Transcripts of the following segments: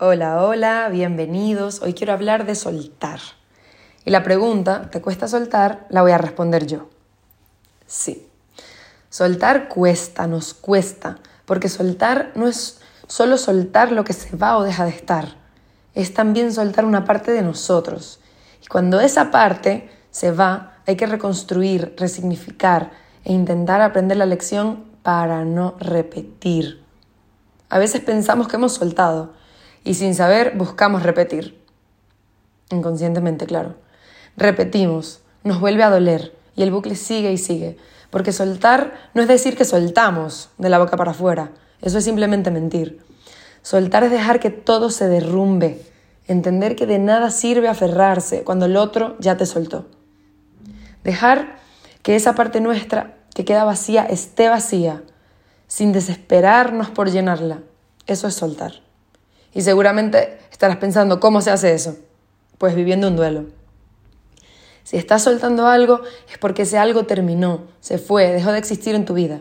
Hola, hola, bienvenidos. Hoy quiero hablar de soltar. Y la pregunta, ¿te cuesta soltar? La voy a responder yo. Sí. Soltar cuesta, nos cuesta, porque soltar no es solo soltar lo que se va o deja de estar, es también soltar una parte de nosotros. Y cuando esa parte se va, hay que reconstruir, resignificar e intentar aprender la lección para no repetir. A veces pensamos que hemos soltado, y sin saber buscamos repetir. Inconscientemente, claro. Repetimos, nos vuelve a doler y el bucle sigue y sigue, porque soltar no es decir que soltamos de la boca para afuera, eso es simplemente mentir. Soltar es dejar que todo se derrumbe, entender que de nada sirve aferrarse cuando el otro ya te soltó. Dejar que esa parte nuestra que queda vacía esté vacía, sin desesperarnos por llenarla. Eso es soltar. Y seguramente estarás pensando, ¿cómo se hace eso? Pues viviendo un duelo. Si estás soltando algo es porque ese algo terminó, se fue, dejó de existir en tu vida.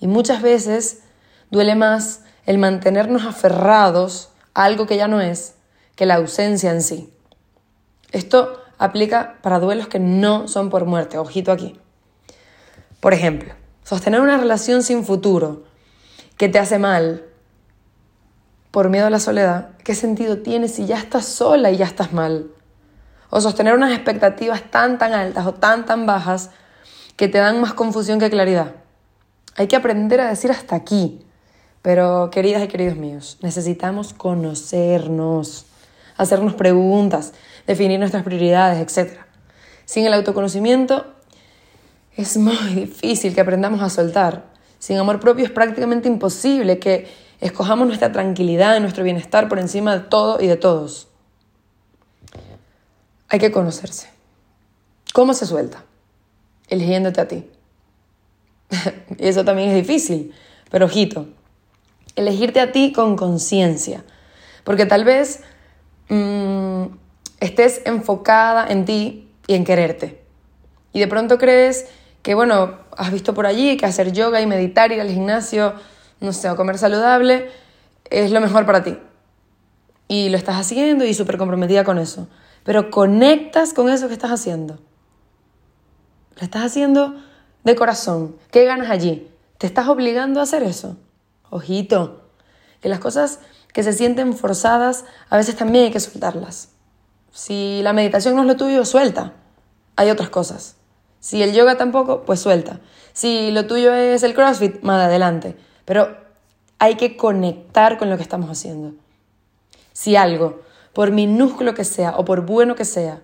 Y muchas veces duele más el mantenernos aferrados a algo que ya no es que la ausencia en sí. Esto aplica para duelos que no son por muerte, ojito aquí. Por ejemplo, sostener una relación sin futuro que te hace mal, por miedo a la soledad, ¿qué sentido tiene si ya estás sola y ya estás mal? O sostener unas expectativas tan tan altas o tan tan bajas que te dan más confusión que claridad. Hay que aprender a decir hasta aquí. Pero, queridas y queridos míos, necesitamos conocernos, hacernos preguntas, definir nuestras prioridades, etc. Sin el autoconocimiento es muy difícil que aprendamos a soltar. Sin amor propio es prácticamente imposible que Escojamos nuestra tranquilidad y nuestro bienestar por encima de todo y de todos. Hay que conocerse. ¿Cómo se suelta? Eligiéndote a ti. eso también es difícil, pero ojito, elegirte a ti con conciencia. Porque tal vez mm, estés enfocada en ti y en quererte. Y de pronto crees que, bueno, has visto por allí que hacer yoga y meditar, ir al gimnasio, no sé, o comer saludable, es lo mejor para ti. Y lo estás haciendo y súper comprometida con eso. Pero conectas con eso que estás haciendo. Lo estás haciendo de corazón. ¿Qué ganas allí? ¿Te estás obligando a hacer eso? Ojito, que las cosas que se sienten forzadas, a veces también hay que soltarlas. Si la meditación no es lo tuyo, suelta. Hay otras cosas. Si el yoga tampoco, pues suelta. Si lo tuyo es el CrossFit, más adelante. Pero hay que conectar con lo que estamos haciendo. Si algo, por minúsculo que sea o por bueno que sea,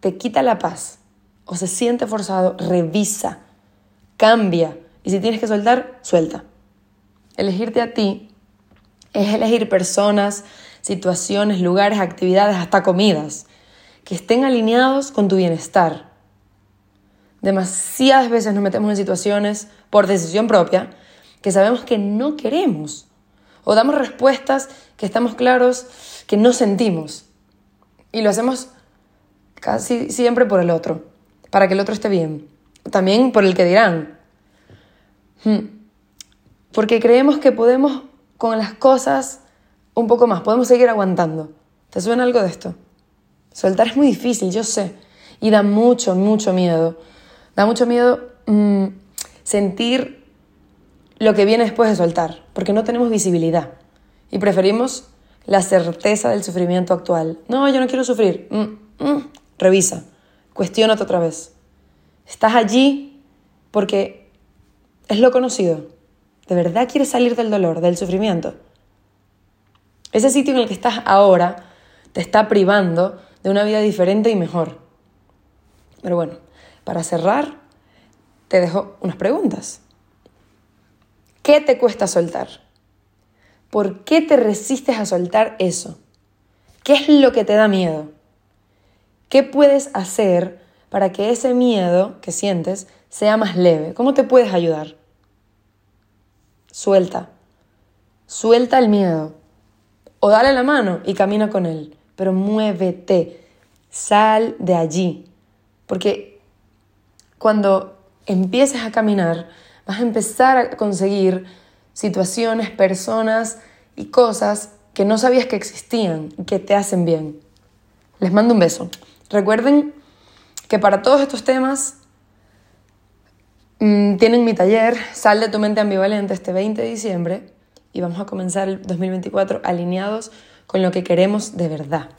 te quita la paz o se siente forzado, revisa, cambia. Y si tienes que soltar, suelta. Elegirte a ti es elegir personas, situaciones, lugares, actividades, hasta comidas, que estén alineados con tu bienestar. Demasiadas veces nos metemos en situaciones por decisión propia que sabemos que no queremos. O damos respuestas que estamos claros que no sentimos. Y lo hacemos casi siempre por el otro, para que el otro esté bien. También por el que dirán. Hmm. Porque creemos que podemos con las cosas un poco más, podemos seguir aguantando. ¿Te suena algo de esto? Soltar es muy difícil, yo sé. Y da mucho, mucho miedo. Da mucho miedo mm, sentir lo que viene después de soltar, porque no tenemos visibilidad y preferimos la certeza del sufrimiento actual. No, yo no quiero sufrir. Mm, mm, revisa, cuestiónate otra vez. Estás allí porque es lo conocido. ¿De verdad quieres salir del dolor, del sufrimiento? Ese sitio en el que estás ahora te está privando de una vida diferente y mejor. Pero bueno, para cerrar, te dejo unas preguntas. ¿Qué te cuesta soltar? ¿Por qué te resistes a soltar eso? ¿Qué es lo que te da miedo? ¿Qué puedes hacer para que ese miedo que sientes sea más leve? ¿Cómo te puedes ayudar? Suelta. Suelta el miedo. O dale la mano y camina con él. Pero muévete. Sal de allí. Porque cuando empieces a caminar, vas a empezar a conseguir situaciones, personas y cosas que no sabías que existían y que te hacen bien. Les mando un beso. Recuerden que para todos estos temas mm, tienen mi taller, Sal de tu mente ambivalente este 20 de diciembre y vamos a comenzar el 2024 alineados con lo que queremos de verdad.